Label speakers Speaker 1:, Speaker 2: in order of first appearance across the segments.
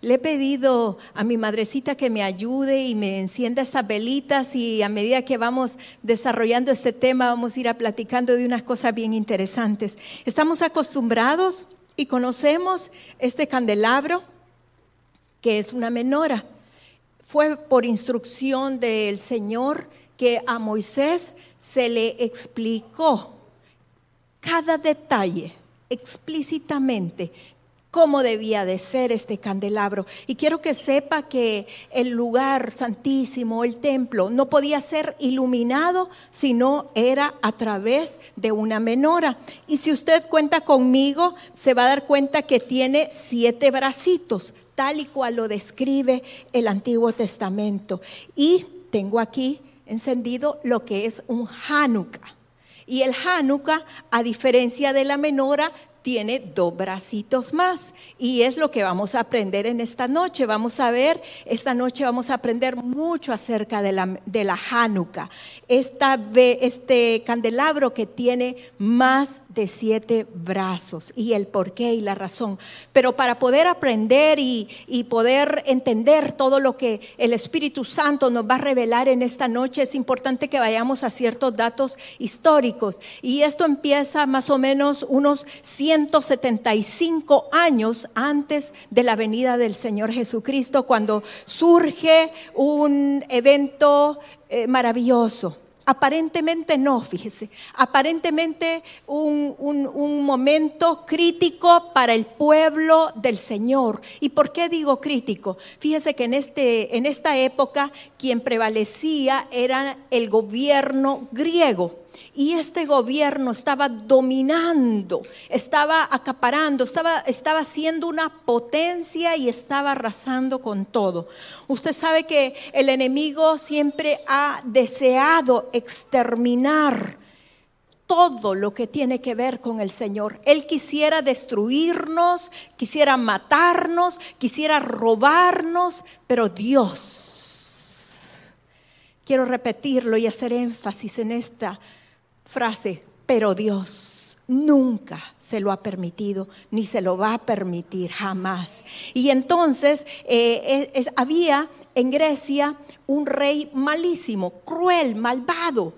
Speaker 1: Le he pedido a mi madrecita que me ayude y me encienda estas velitas y a medida que vamos desarrollando este tema vamos a ir a platicando de unas cosas bien interesantes. Estamos acostumbrados y conocemos este candelabro que es una menora. Fue por instrucción del Señor que a Moisés se le explicó cada detalle explícitamente cómo debía de ser este candelabro. Y quiero que sepa que el lugar santísimo, el templo, no podía ser iluminado si no era a través de una menora. Y si usted cuenta conmigo, se va a dar cuenta que tiene siete bracitos, tal y cual lo describe el Antiguo Testamento. Y tengo aquí encendido lo que es un Hanukkah. Y el Hanukkah, a diferencia de la menora, tiene dos bracitos más. Y es lo que vamos a aprender en esta noche. Vamos a ver, esta noche vamos a aprender mucho acerca de la, de la Hanukkah. Este candelabro que tiene más de siete brazos y el porqué y la razón. Pero para poder aprender y, y poder entender todo lo que el Espíritu Santo nos va a revelar en esta noche, es importante que vayamos a ciertos datos históricos. Y esto empieza más o menos unos 175 años antes de la venida del Señor Jesucristo, cuando surge un evento eh, maravilloso. Aparentemente no, fíjese, aparentemente un, un, momento crítico para el pueblo del Señor. ¿Y por qué digo crítico? Fíjese que en, este, en esta época quien prevalecía era el gobierno griego y este gobierno estaba dominando, estaba acaparando, estaba, estaba siendo una potencia y estaba arrasando con todo. Usted sabe que el enemigo siempre ha deseado exterminar todo lo que tiene que ver con el Señor. Él quisiera destruirnos, quisiera matarnos, quisiera robarnos, pero Dios, quiero repetirlo y hacer énfasis en esta frase, pero Dios nunca se lo ha permitido, ni se lo va a permitir jamás. Y entonces eh, había en Grecia un rey malísimo, cruel, malvado.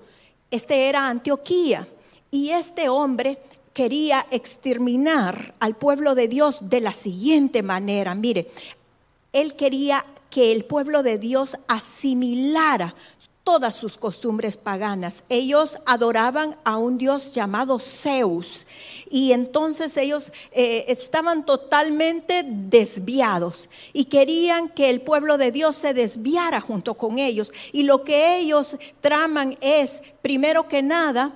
Speaker 1: Este era Antioquía. Y este hombre quería exterminar al pueblo de Dios de la siguiente manera. Mire, él quería que el pueblo de Dios asimilara todas sus costumbres paganas. Ellos adoraban a un dios llamado Zeus y entonces ellos eh, estaban totalmente desviados y querían que el pueblo de Dios se desviara junto con ellos. Y lo que ellos traman es, primero que nada,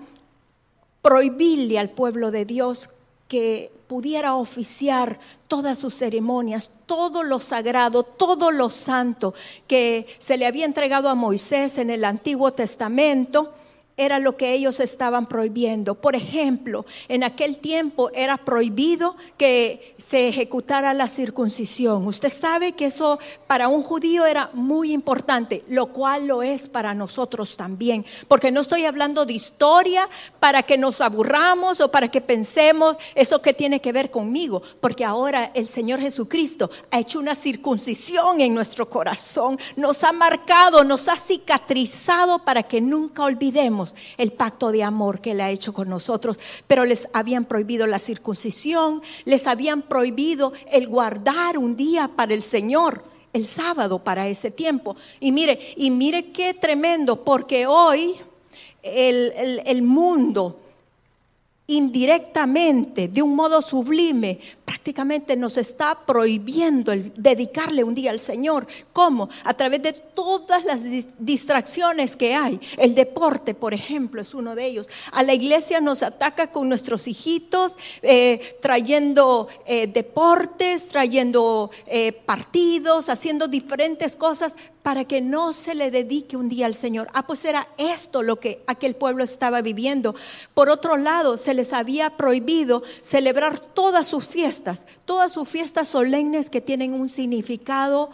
Speaker 1: prohibirle al pueblo de Dios que pudiera oficiar todas sus ceremonias, todo lo sagrado, todo lo santo que se le había entregado a Moisés en el Antiguo Testamento era lo que ellos estaban prohibiendo. Por ejemplo, en aquel tiempo era prohibido que se ejecutara la circuncisión. Usted sabe que eso para un judío era muy importante, lo cual lo es para nosotros también, porque no estoy hablando de historia para que nos aburramos o para que pensemos eso que tiene que ver conmigo, porque ahora el Señor Jesucristo ha hecho una circuncisión en nuestro corazón, nos ha marcado, nos ha cicatrizado para que nunca olvidemos el pacto de amor que Él ha hecho con nosotros, pero les habían prohibido la circuncisión, les habían prohibido el guardar un día para el Señor el sábado para ese tiempo. Y mire, y mire qué tremendo, porque hoy el, el, el mundo indirectamente, de un modo sublime, prácticamente nos está prohibiendo dedicarle un día al Señor. ¿Cómo? A través de todas las distracciones que hay. El deporte, por ejemplo, es uno de ellos. A la iglesia nos ataca con nuestros hijitos, eh, trayendo eh, deportes, trayendo eh, partidos, haciendo diferentes cosas para que no se le dedique un día al Señor. Ah, pues era esto lo que aquel pueblo estaba viviendo. Por otro lado, se les había prohibido celebrar todas sus fiestas, todas sus fiestas solemnes que tienen un significado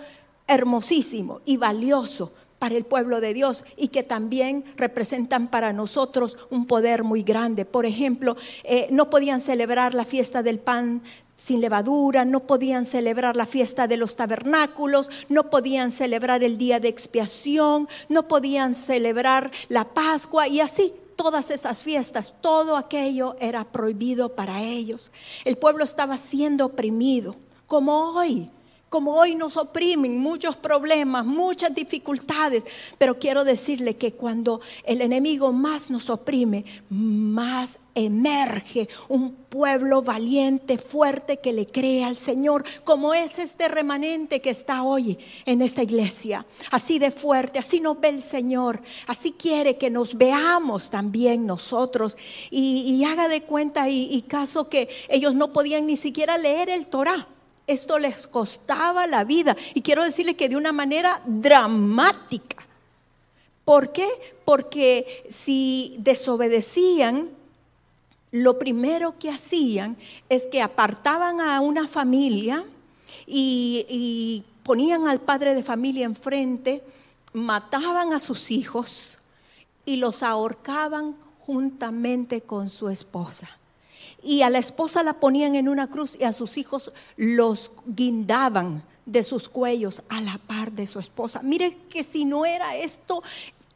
Speaker 1: hermosísimo y valioso para el pueblo de Dios y que también representan para nosotros un poder muy grande. Por ejemplo, eh, no podían celebrar la fiesta del pan sin levadura, no podían celebrar la fiesta de los tabernáculos, no podían celebrar el día de expiación, no podían celebrar la Pascua y así todas esas fiestas, todo aquello era prohibido para ellos. El pueblo estaba siendo oprimido, como hoy como hoy nos oprimen muchos problemas, muchas dificultades, pero quiero decirle que cuando el enemigo más nos oprime, más emerge un pueblo valiente, fuerte, que le cree al Señor, como es este remanente que está hoy en esta iglesia. Así de fuerte, así nos ve el Señor, así quiere que nos veamos también nosotros. Y, haga de cuenta y, y caso que ellos no podían ni siquiera leer el Torah esto les costaba la vida. Y quiero decirles que de una manera dramática. ¿Por qué? Porque si desobedecían, lo primero que hacían es que apartaban a una familia y, y ponían al padre de familia enfrente, mataban a sus hijos y los ahorcaban juntamente con su esposa y a la esposa la ponían en una cruz y a sus hijos los guindaban de sus cuellos a la par de su esposa. Mire que si no era esto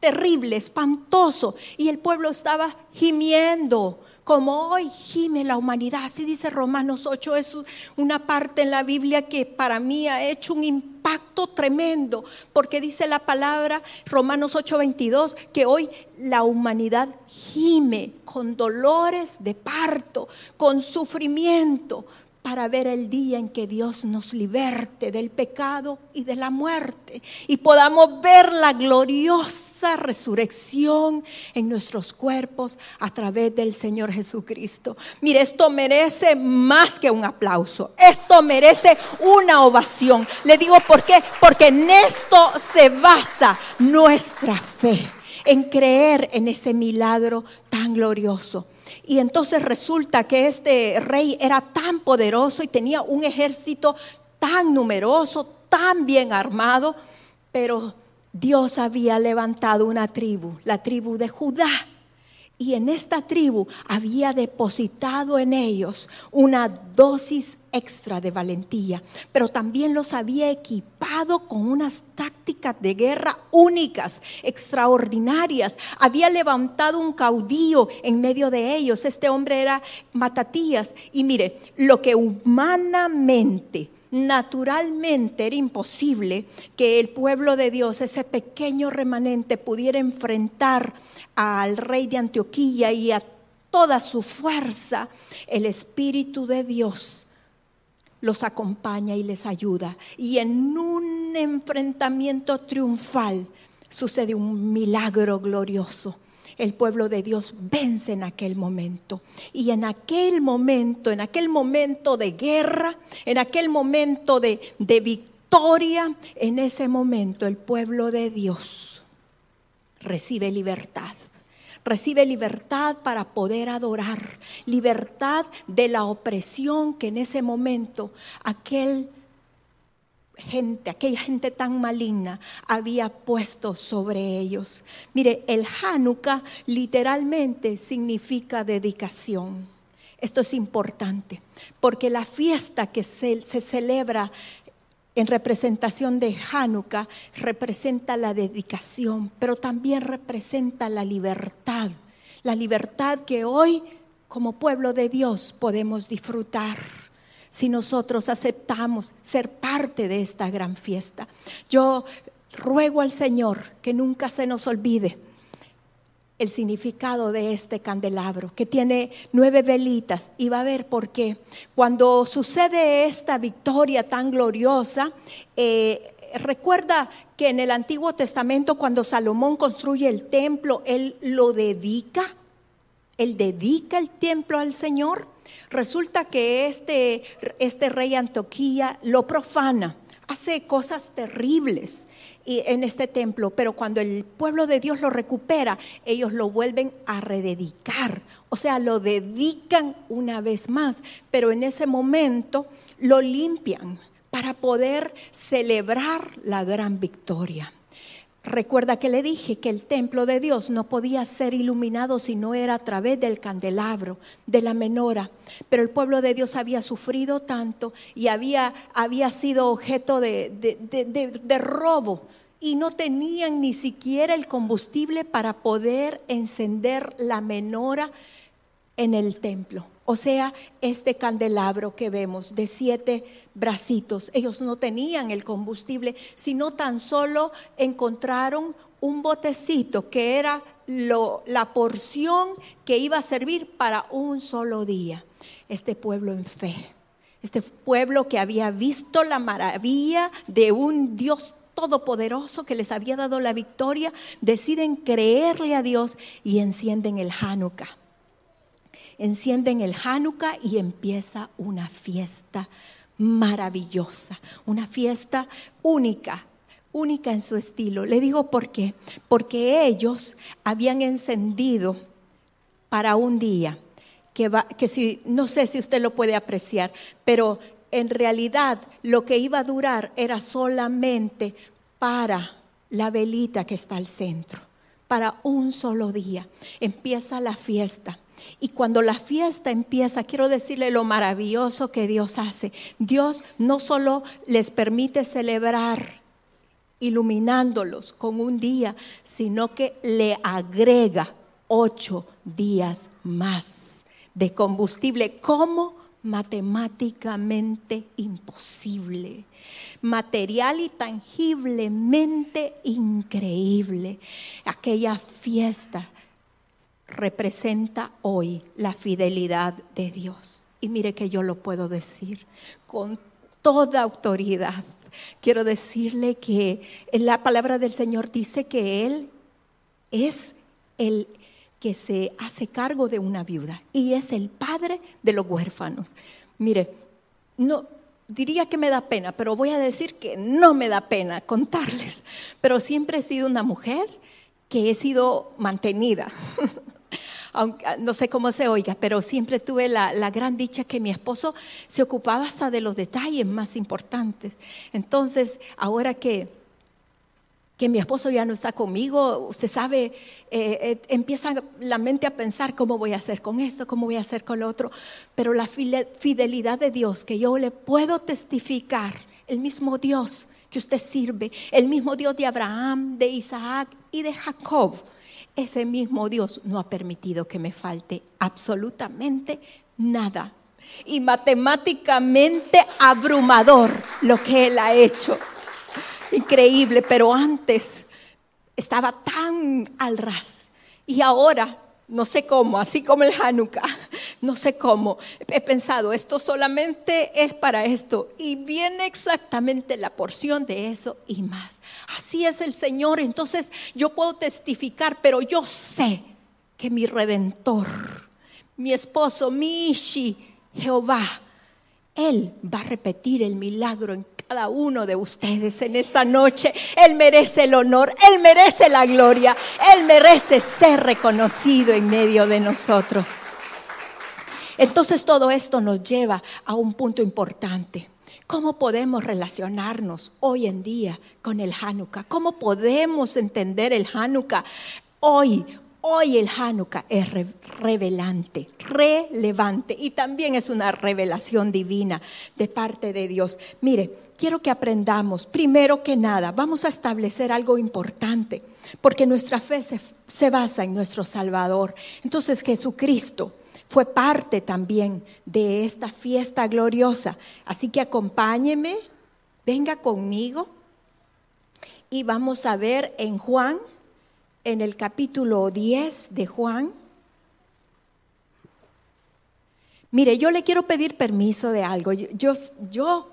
Speaker 1: terrible, espantoso, y el pueblo estaba gimiendo, como hoy gime la humanidad. Así dice Romanos 8, es una parte en la Biblia que para mí ha hecho un impacto tremendo, porque dice la palabra Romanos 8, 22, que hoy la humanidad gime con dolores de parto, con sufrimiento, para ver el día en que Dios nos liberte del pecado y de la muerte y podamos ver la gloriosa resurrección en nuestros cuerpos a través del Señor Jesucristo. Mire, esto merece más que un aplauso, esto merece una ovación. Le digo por qué, porque en esto se basa nuestra fe, en creer en ese milagro tan glorioso. Y entonces resulta que este rey era tan poderoso y tenía un ejército tan numeroso, tan bien armado, pero Dios había levantado una tribu, la tribu de Judá. Y en esta tribu había depositado en ellos una dosis extra de valentía, pero también los había equipado con unas tácticas de guerra únicas, extraordinarias. Había levantado un caudillo en medio de ellos. Este hombre era Matatías. Y mire, lo que humanamente naturalmente era imposible que el pueblo de Dios, ese pequeño remanente, pudiera enfrentar al rey de Antioquía y a toda su fuerza, el Espíritu de Dios los acompaña y les ayuda. Y en un enfrentamiento triunfal sucede un milagro glorioso. El pueblo de Dios vence en aquel momento. Y en aquel momento, en aquel momento de guerra, en aquel momento de, de victoria, en ese momento el pueblo de Dios recibe libertad recibe libertad para poder adorar, libertad de la opresión que en ese momento aquel gente, aquella gente tan maligna había puesto sobre ellos. Mire, el Hanukkah literalmente significa dedicación. Esto es importante, porque la fiesta que se, se celebra en representación de Hanukkah representa la dedicación, pero también representa la libertad, la libertad que hoy como pueblo de Dios podemos disfrutar si nosotros aceptamos ser parte de esta gran fiesta. Yo ruego al Señor que nunca se nos olvide el significado de este candelabro, que tiene nueve velitas, y va a ver por qué. Cuando sucede esta victoria tan gloriosa, eh, recuerda que en el Antiguo Testamento, cuando Salomón construye el templo, él lo dedica, él dedica el templo al Señor. Resulta que este, este rey Antoquía lo profana hace cosas terribles en este templo, pero cuando el pueblo de Dios lo recupera, ellos lo vuelven a rededicar, o sea, lo dedican una vez más, pero en ese momento lo limpian para poder celebrar la gran victoria. Recuerda que le dije que el templo de Dios no podía ser iluminado si no era a través del candelabro, de la menora. Pero el pueblo de Dios había sufrido tanto y había, había sido objeto de, de robo y no tenían ni siquiera el combustible para poder encender la menora en el templo. O sea, este candelabro que vemos de siete bracitos, ellos no tenían el combustible, sino tan solo encontraron un botecito que era la porción que iba a servir para un solo día. Este pueblo en fe, este pueblo que había visto la maravilla de un Dios todopoderoso que les había dado la victoria, deciden creerle a Dios y encienden el Hanukkah encienden el Hanukkah y empieza una fiesta maravillosa, una fiesta única, única en su estilo. Le digo por qué, porque ellos habían encendido para un día, que, va, que si, no sé si usted lo puede apreciar, pero en realidad lo que iba a durar era solamente para la velita que está al centro, para un solo día. Empieza la fiesta. Y cuando la fiesta empieza, quiero decirle lo maravilloso que Dios hace. Dios no solo les permite celebrar iluminándolos con un día, sino que le agrega ocho días más de combustible. ¿Cómo? matemáticamente imposible, material y tangiblemente increíble. Aquella fiesta representa hoy la fidelidad de Dios. Y mire que yo lo puedo decir con toda autoridad. Quiero decirle que la palabra del Señor dice que Él es el que se hace cargo de una viuda y es el padre de los huérfanos. Mire, no diría que me da pena, pero voy a decir que no me da pena contarles, pero siempre he sido una mujer que he sido mantenida. aunque, no sé cómo se oiga, pero siempre tuve la, gran dicha que mi esposo se ocupaba hasta de los detalles más importantes. Entonces, ahora que, que mi esposo ya no está conmigo, usted sabe, eh, eh, empieza la mente a pensar cómo voy a hacer con esto, cómo voy a hacer con lo otro, pero la fidelidad de Dios que yo le puedo testificar, el mismo Dios que usted sirve, el mismo Dios de Abraham, de Isaac y de Jacob, ese mismo Dios no ha permitido que me falte absolutamente nada. Y matemáticamente abrumador lo que Él ha hecho. Increíble, pero antes estaba tan al ras. Y ahora no sé cómo, así como el Hanukkah, no sé cómo. He pensado, esto solamente es para esto. Y viene exactamente la porción de eso y más. Así es el Señor. Entonces yo puedo testificar, pero yo sé que mi redentor, mi esposo, mi Ishi, Jehová, Él va a repetir el milagro en cada uno de ustedes en esta noche. Él merece el honor, Él merece la gloria, Él merece ser reconocido en medio de nosotros. Entonces todo esto nos lleva a un punto importante. ¿Cómo podemos relacionarnos hoy en día con el Hanukkah? ¿Cómo podemos entender el Hanukkah hoy? Hoy el Hanukkah es revelante, relevante y también es una revelación divina de parte de Dios. Mire, quiero que aprendamos, primero que nada, vamos a establecer algo importante, porque nuestra fe se, basa en nuestro Salvador. Entonces Jesucristo fue parte también de esta fiesta gloriosa. Así que acompáñeme, venga conmigo y vamos a ver en Juan, en el capítulo 10 de Juan, Mire, yo le quiero pedir permiso de algo. Yo,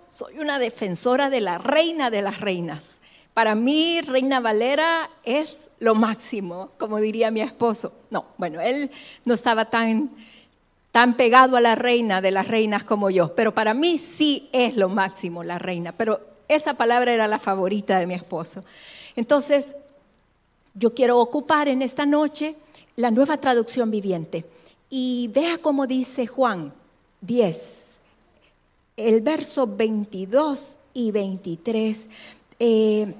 Speaker 1: soy una defensora de la reina de las reinas. Para mí, Reina Valera es lo máximo, como diría mi esposo. No, bueno, él no estaba tan, tan pegado a la reina de las reinas como yo, pero para mí sí es lo máximo la reina. Pero Esa palabra era la favorita de mi esposo. Entonces, yo quiero ocupar en esta noche la nueva traducción viviente. Y vea cómo dice Juan 10, el verso 22 y 23. Eh,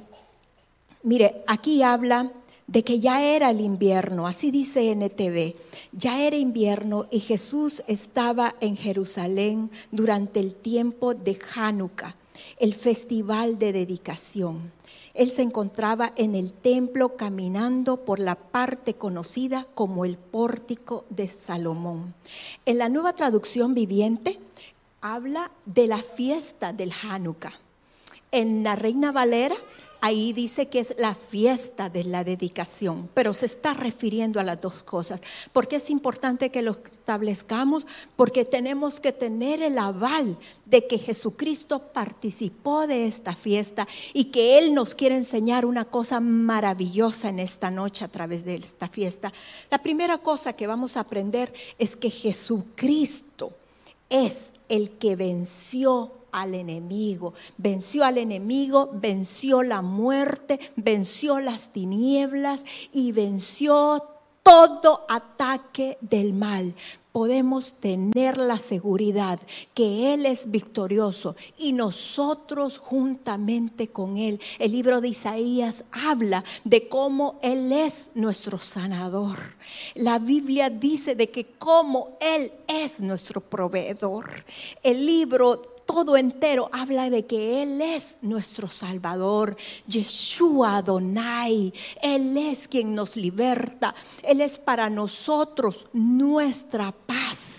Speaker 1: mire, aquí habla de que ya era el invierno, así dice NTV, ya era invierno y Jesús estaba en Jerusalén durante el tiempo de Hanukkah, el festival de dedicación. Él se encontraba en el templo caminando por la parte conocida como el pórtico de Salomón. En la nueva traducción viviente habla de la fiesta del Hanukkah. En la Reina Valera ahí dice que es la fiesta de la dedicación, pero se está refiriendo a las dos cosas. ¿Por qué es importante que lo establezcamos? Porque tenemos que tener el aval de que Jesucristo participó de esta fiesta y que Él nos quiere enseñar una cosa maravillosa en esta noche a través de esta fiesta. La primera cosa que vamos a aprender es que Jesucristo es el que venció al enemigo, venció al enemigo, venció la muerte, venció las tinieblas y venció todo ataque del mal. Podemos tener la seguridad que Él es victorioso y nosotros juntamente con Él. El libro de Isaías habla de cómo Él es nuestro sanador. La Biblia dice de que cómo Él es nuestro proveedor. El libro todo entero habla de que Él es nuestro Salvador, Yeshua Adonai. Él es quien nos liberta. Él es para nosotros nuestra paz.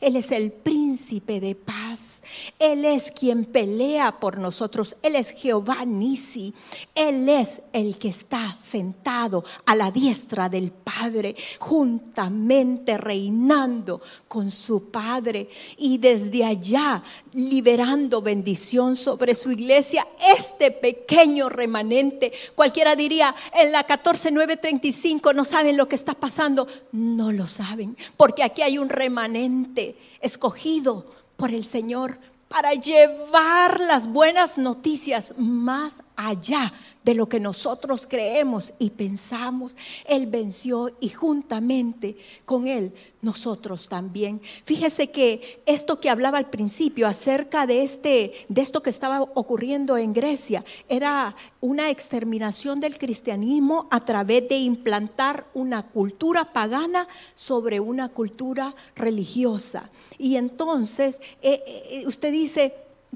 Speaker 1: Él es el príncipe de paz. Él es quien pelea por nosotros. Él es Jehová Nisi. Él es el que está sentado a la diestra del Padre, juntamente reinando con su Padre y desde allá liberando bendición sobre su iglesia. Este pequeño remanente, cualquiera diría, en la 14935 no saben lo que está pasando. No lo saben, porque aquí hay un remanente escogido por el Señor para llevar las buenas noticias más allá de lo que nosotros creemos y pensamos. Él venció y juntamente con Él nosotros también. Fíjese que esto que hablaba al principio acerca de, este, de esto que estaba ocurriendo en Grecia era una exterminación del cristianismo a través de implantar una cultura pagana sobre una cultura religiosa. Y entonces eh, eh, usted dice,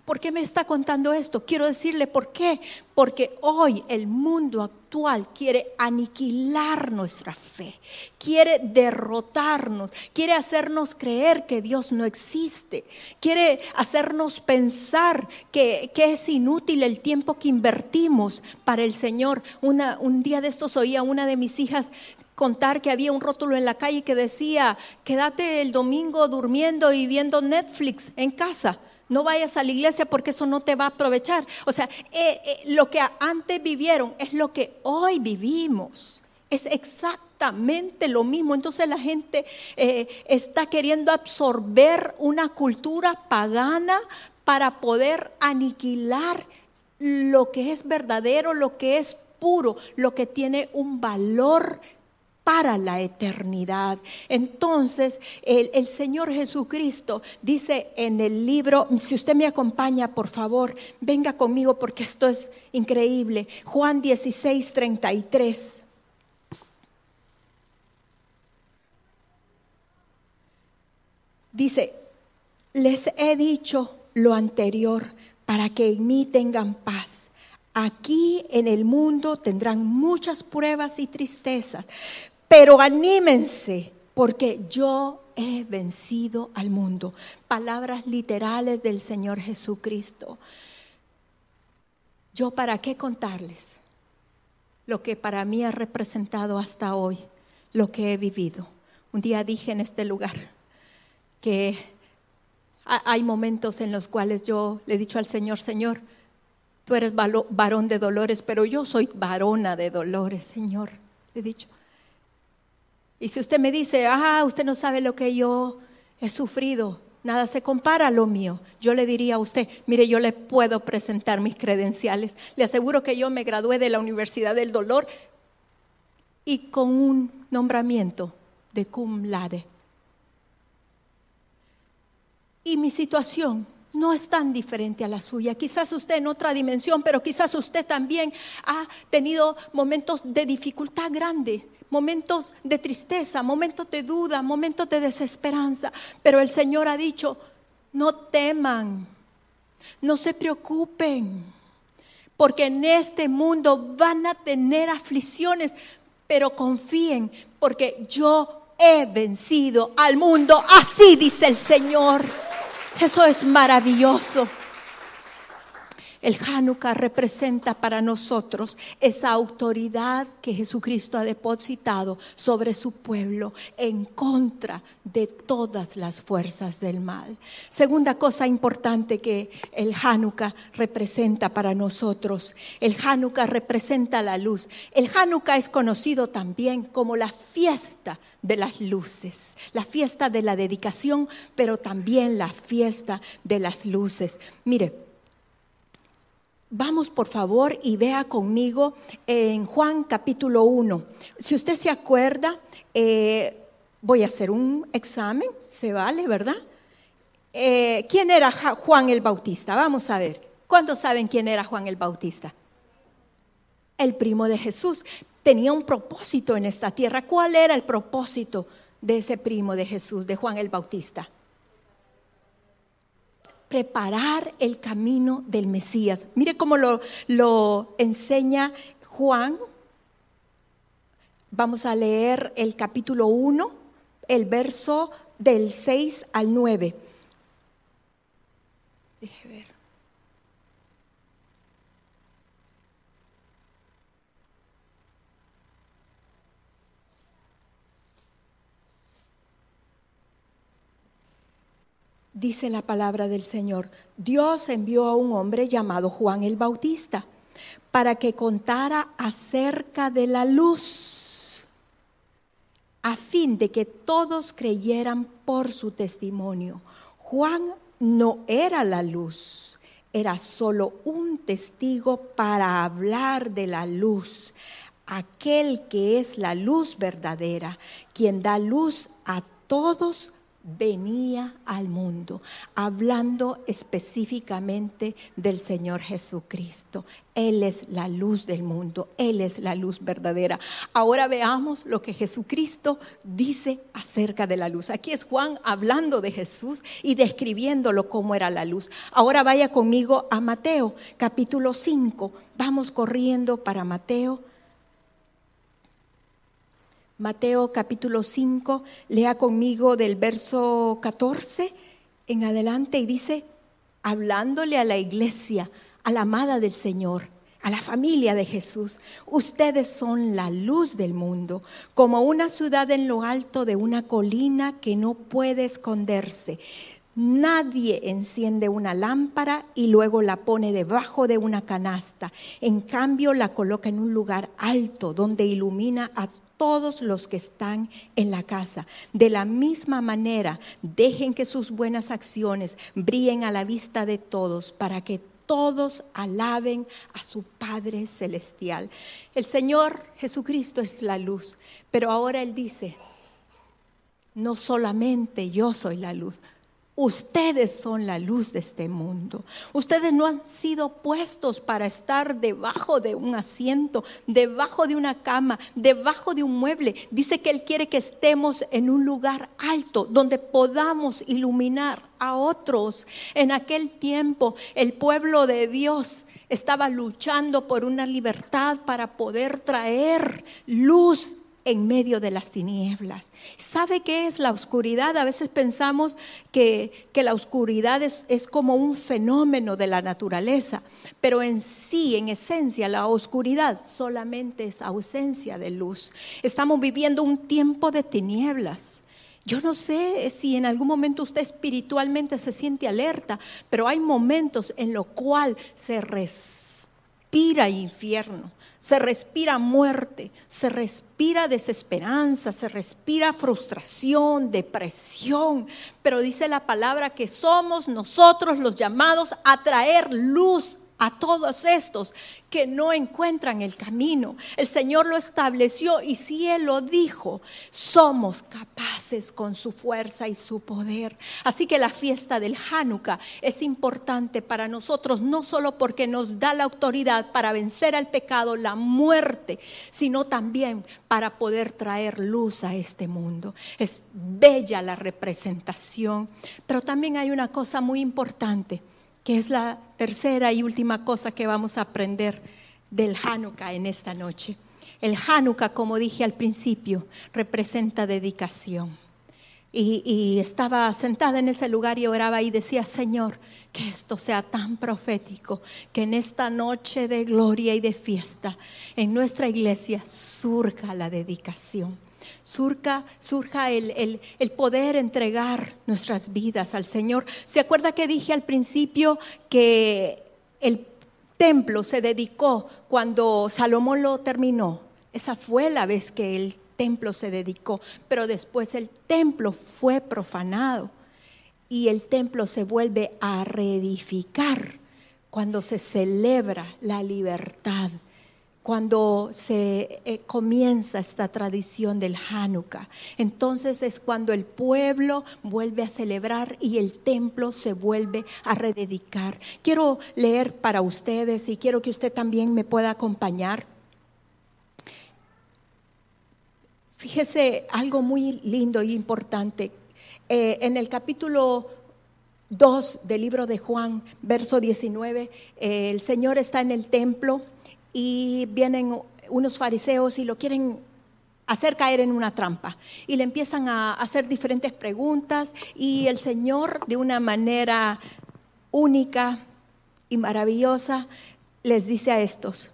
Speaker 1: ¿por qué me está contando esto? Quiero decirle por qué. Porque hoy el mundo actual quiere aniquilar nuestra fe, quiere derrotarnos, quiere hacernos creer que Dios no existe, quiere hacernos pensar que, es inútil el tiempo que invertimos para el Señor. Un día de estos oía una de mis hijas contar que había un rótulo en la calle que decía, quédate el domingo durmiendo y viendo Netflix en casa. No vayas a la iglesia porque eso no te va a aprovechar. O sea, eh, eh, lo que antes vivieron es lo que hoy vivimos. Es exactamente lo mismo. Entonces la gente eh, está queriendo absorber una cultura pagana para poder aniquilar lo que es verdadero, lo que es puro, lo que tiene un valor para la eternidad. Entonces, el, Señor Jesucristo dice en el libro, si usted me acompaña, por favor, venga conmigo porque esto es increíble. Juan 16, 33. Dice, les he dicho lo anterior para que en mí tengan paz. Aquí en el mundo tendrán muchas pruebas y tristezas, pero anímense porque yo he vencido al mundo. Palabras literales del Señor Jesucristo. Yo para qué contarles lo que para mí ha representado hasta hoy, lo que he vivido. Un día dije en este lugar que hay momentos en los cuales yo le he dicho al Señor, Señor, tú eres varón de dolores, pero yo soy varona de dolores, Señor. Le he dicho, y si usted me dice, ah, usted no sabe lo que yo he sufrido, nada se compara a lo mío. Yo le diría a usted, mire, yo le puedo presentar mis credenciales. Le aseguro que yo me gradué de la Universidad del Dolor y con un nombramiento de cum laude. Y mi situación no es tan diferente a la suya. Quizás usted en otra dimensión, pero quizás usted también ha tenido momentos de dificultad grande, momentos de tristeza, momentos de duda, momentos de desesperanza. Pero el Señor ha dicho, no teman, no se preocupen, porque en este mundo van a tener aflicciones, pero confíen, porque yo he vencido al mundo. Así dice el Señor. Eso es maravilloso. El Hanukkah representa para nosotros esa autoridad que Jesucristo ha depositado sobre su pueblo en contra de todas las fuerzas del mal. Segunda cosa importante que el Hanukkah representa para nosotros. El Hanukkah representa la luz. El Hanukkah es conocido también como la fiesta de las luces, la fiesta de la dedicación, pero también la fiesta de las luces. Mire, Vamos por favor y vea conmigo en Juan capítulo 1. Si usted se acuerda, eh, voy a hacer un examen, se vale, ¿verdad? Eh, ¿Quién era Juan el Bautista? Vamos a ver. ¿Cuántos saben quién era Juan el Bautista? El primo de Jesús. Tenía un propósito en esta tierra. ¿Cuál era el propósito de ese primo de Jesús, de Juan el Bautista? Preparar el camino del Mesías. Mire cómo lo, lo enseña Juan. Vamos a leer el capítulo 1, el verso del 6 al 9. Dice la palabra del Señor, Dios envió a un hombre llamado Juan el Bautista para que contara acerca de la luz, a fin de que todos creyeran por su testimonio. Juan no era la luz, era solo un testigo para hablar de la luz, aquel que es la luz verdadera, quien da luz a todos venía al mundo, hablando específicamente del Señor Jesucristo. Él es la luz del mundo, Él es la luz verdadera. Ahora veamos lo que Jesucristo dice acerca de la luz. Aquí es Juan hablando de Jesús y describiéndolo como era la luz. Ahora vaya conmigo a Mateo, capítulo 5. Vamos corriendo para Mateo Mateo capítulo 5, lea conmigo del verso 14 en adelante y dice, hablándole a la iglesia, a la amada del Señor, a la familia de Jesús, ustedes son la luz del mundo, como una ciudad en lo alto de una colina que no puede esconderse. Nadie enciende una lámpara y luego la pone debajo de una canasta. En cambio, la coloca en un lugar alto donde ilumina a todos los que están en la casa. De la misma manera, dejen que sus buenas acciones brillen a la vista de todos para que todos alaben a su Padre Celestial. El Señor Jesucristo es la luz, pero ahora Él dice, no solamente yo soy la luz, Ustedes son la luz de este mundo. Ustedes no han sido puestos para estar debajo de un asiento, debajo de una cama, debajo de un mueble. Dice que Él quiere que estemos en un lugar alto donde podamos iluminar a otros. En aquel tiempo el pueblo de Dios estaba luchando por una libertad para poder traer luz en medio de las tinieblas. ¿Sabe qué es la oscuridad? A veces pensamos que, que la oscuridad es, es, como un fenómeno de la naturaleza, pero en sí, en esencia, la oscuridad solamente es ausencia de luz. Estamos viviendo un tiempo de tinieblas. Yo no sé si en algún momento usted espiritualmente se siente alerta, pero hay momentos en los cuales se respira infierno, se respira muerte, se respira desesperanza, se respira frustración, depresión. Pero dice la palabra que somos nosotros los llamados a traer luz a todos estos que no encuentran el camino. El Señor lo estableció y si Él lo dijo, somos capaces con su fuerza y su poder. Así que la fiesta del Hanukkah es importante para nosotros, no solo porque nos da la autoridad para vencer al pecado, la muerte, sino también para poder traer luz a este mundo. Es bella la representación, pero también hay una cosa muy importante que es la tercera y última cosa que vamos a aprender del Hanukkah en esta noche. El Hanukkah, como dije al principio, representa dedicación. Y, estaba sentada en ese lugar y oraba y decía, Señor, que esto sea tan profético, que en esta noche de gloria y de fiesta, en nuestra iglesia surja la dedicación surja, surja el, el, poder entregar nuestras vidas al Señor. ¿Se acuerda que dije al principio que el templo se dedicó cuando Salomón lo terminó? Esa fue la vez que el templo se dedicó, pero después el templo fue profanado y el templo se vuelve a reedificar cuando se celebra la libertad cuando se eh, comienza esta tradición del Hanukkah. Entonces es cuando el pueblo vuelve a celebrar y el templo se vuelve a rededicar. Quiero leer para ustedes y quiero que usted también me pueda acompañar. Fíjese algo muy lindo y importante. Eh, en el capítulo 2 del libro de Juan, verso 19, eh, el Señor está en el templo y vienen unos fariseos y lo quieren hacer caer en una trampa y le empiezan a hacer diferentes preguntas y el Señor de una manera única y maravillosa les dice a estos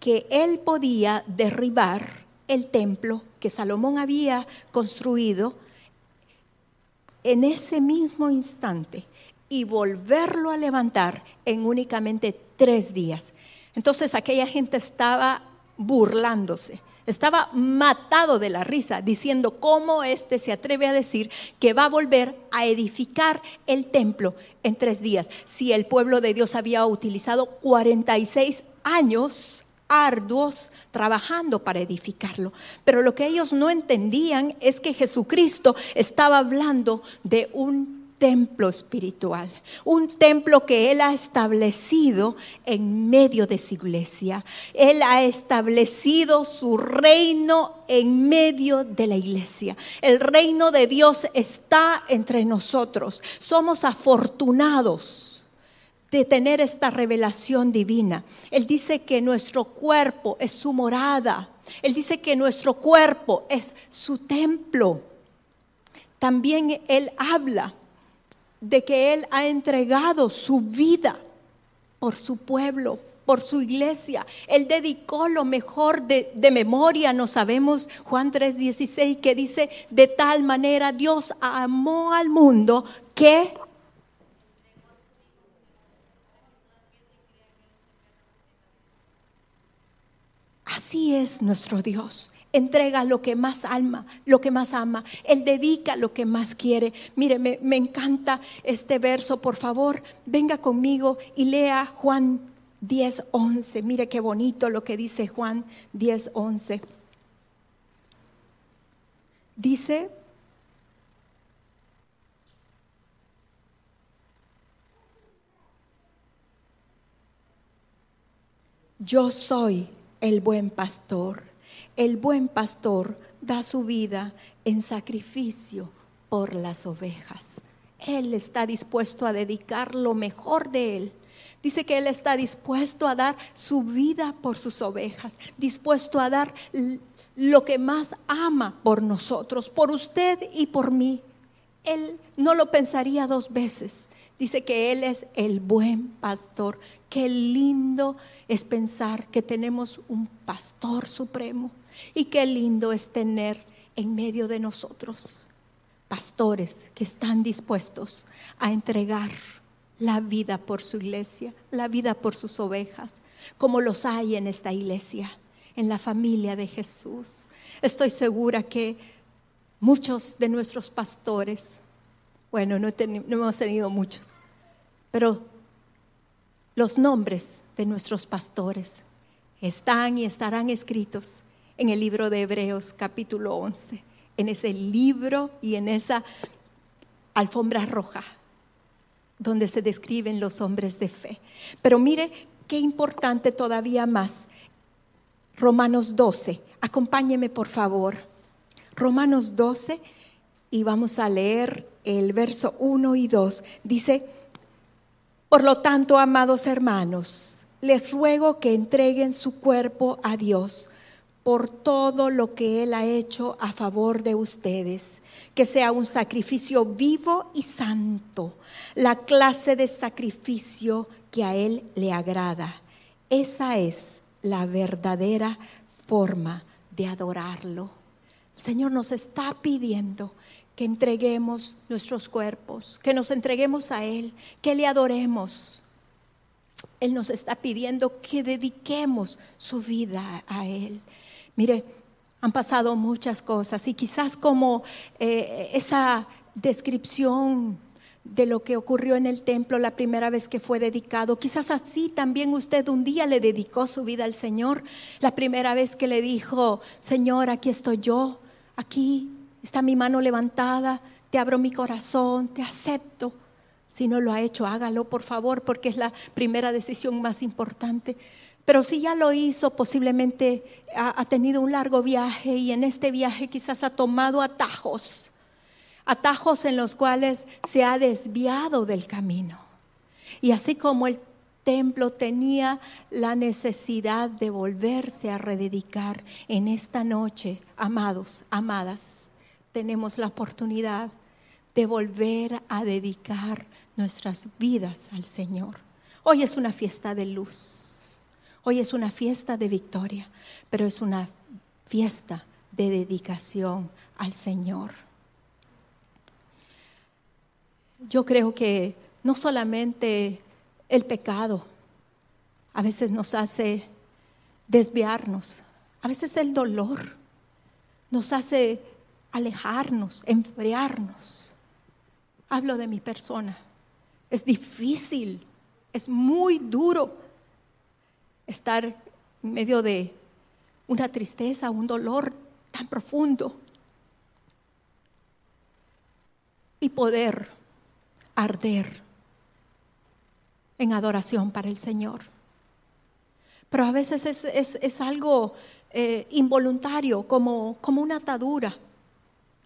Speaker 1: que él podía derribar el templo que Salomón había construido en ese mismo instante y volverlo a levantar en únicamente tres días. Entonces aquella gente estaba burlándose, estaba matado de la risa, diciendo cómo éste se atreve a decir que va a volver a edificar el templo en tres días, si el pueblo de Dios había utilizado 46 años arduos trabajando para edificarlo. Pero lo que ellos no entendían es que Jesucristo estaba hablando de un templo espiritual, un templo que Él ha establecido en medio de su iglesia. Él ha establecido su reino en medio de la iglesia. El reino de Dios está entre nosotros. Somos afortunados de tener esta revelación divina. Él dice que nuestro cuerpo es su morada. Él dice que nuestro cuerpo es su templo. También Él habla de que Él ha entregado su vida por su pueblo, por su iglesia. Él dedicó lo mejor de, memoria, no sabemos Juan 3:16, que dice, de tal manera Dios amó al mundo que... Así es nuestro Dios entrega lo que más alma, lo que más ama. Él dedica lo que más quiere. Mire, me, encanta este verso. Por favor, venga conmigo y lea Juan 10, 11. Mire qué bonito lo que dice Juan 10, 11. Dice, yo soy el buen pastor el buen pastor da su vida en sacrificio por las ovejas. Él está dispuesto a dedicar lo mejor de él. Dice que Él está dispuesto a dar su vida por sus ovejas, dispuesto a dar lo que más ama por nosotros, por usted y por mí. Él no lo pensaría dos veces. Dice que Él es el buen pastor. Qué lindo es pensar que tenemos un pastor supremo y qué lindo es tener en medio de nosotros pastores que están dispuestos a entregar la vida por su iglesia, la vida por sus ovejas. como los hay en esta iglesia, en la familia de Jesús. Estoy segura que muchos de nuestros pastores, bueno, no, hemos tenido muchos, pero los nombres de nuestros pastores están y estarán escritos en el libro de Hebreos capítulo 11, en ese libro y en esa alfombra roja donde se describen los hombres de fe. Pero mire qué importante todavía más. Romanos 12, acompáñeme por favor. Romanos 12 y vamos a leer el verso 1 y 2. Dice, por lo tanto, amados hermanos, les ruego que entreguen su cuerpo a Dios por todo lo que Él ha hecho a favor de ustedes, que sea un sacrificio vivo y santo, la clase de sacrificio que a Él le agrada. Esa es la verdadera forma de adorarlo. El Señor nos está pidiendo que entreguemos nuestros cuerpos, que nos entreguemos a Él, que le adoremos. Él nos está pidiendo que dediquemos su vida a Él. Mire, han pasado muchas cosas y quizás como eh, esa descripción de lo que ocurrió en el templo la primera vez que fue dedicado. Quizás así también usted un día le dedicó su vida al Señor, la primera vez que le dijo, Señor, aquí estoy yo, aquí está mi mano levantada, te abro mi corazón, te acepto. Si no lo ha hecho, hágalo, por favor, porque es la primera decisión más importante. Pero si ya lo hizo, posiblemente ha, tenido un largo viaje y en este viaje quizás ha tomado atajos, atajos en los cuales se ha desviado del camino. Y así como el templo tenía la necesidad de volverse a rededicar en esta noche, amados, amadas, tenemos la oportunidad de volver a dedicar nuestras vidas al Señor. Hoy es una fiesta de luz. Hoy es una fiesta de victoria, pero es una fiesta de dedicación al Señor. Yo creo que no solamente el pecado a veces nos hace desviarnos, a veces el dolor nos hace alejarnos, enfriarnos. Hablo de mi persona. Es difícil, es muy duro estar en medio de una tristeza, un dolor tan profundo y poder arder en adoración para el Señor. Pero a veces es, algo eh, involuntario, como, como una atadura,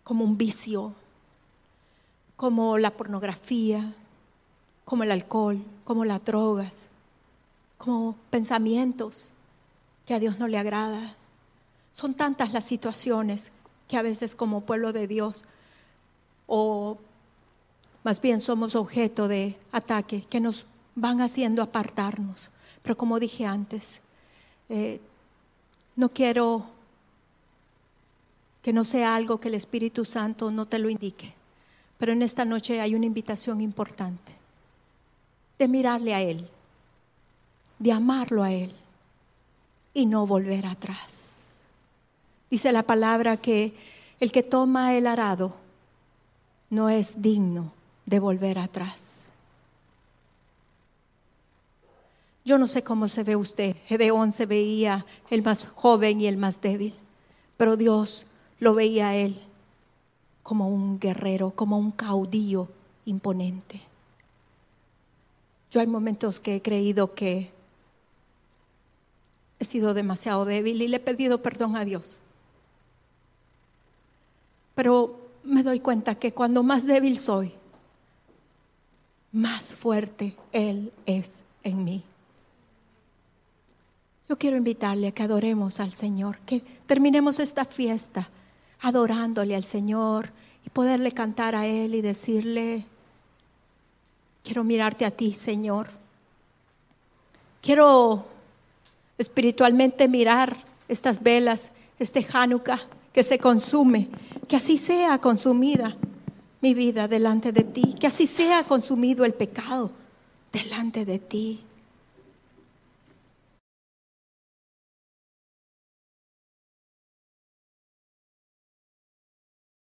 Speaker 1: como un vicio, como la pornografía, como el alcohol, como las drogas como pensamientos que a Dios no le agrada. Son tantas las situaciones que a veces como pueblo de Dios o más bien somos objeto de ataque que nos van haciendo apartarnos. Pero como dije antes, eh, no quiero que no sea algo que el Espíritu Santo no te lo indique, pero en esta noche hay una invitación importante de mirarle a Él de amarlo a Él y no volver atrás. Dice la palabra que el que toma el arado no es digno de volver atrás. Yo no sé cómo se ve usted. Gedeón se veía el más joven y el más débil, pero Dios lo veía a él como un guerrero, como un caudillo imponente. Yo hay momentos que he creído que he sido demasiado débil y le he pedido perdón a Dios. Pero me doy cuenta que cuando más débil soy, más fuerte Él es en mí. Yo quiero invitarle a que adoremos al Señor, que terminemos esta fiesta adorándole al Señor y poderle cantar a Él y decirle, quiero mirarte a ti, Señor. Quiero espiritualmente mirar estas velas, este Hanukkah que se consume, que así sea consumida mi vida delante de ti, que así sea consumido el pecado delante de ti.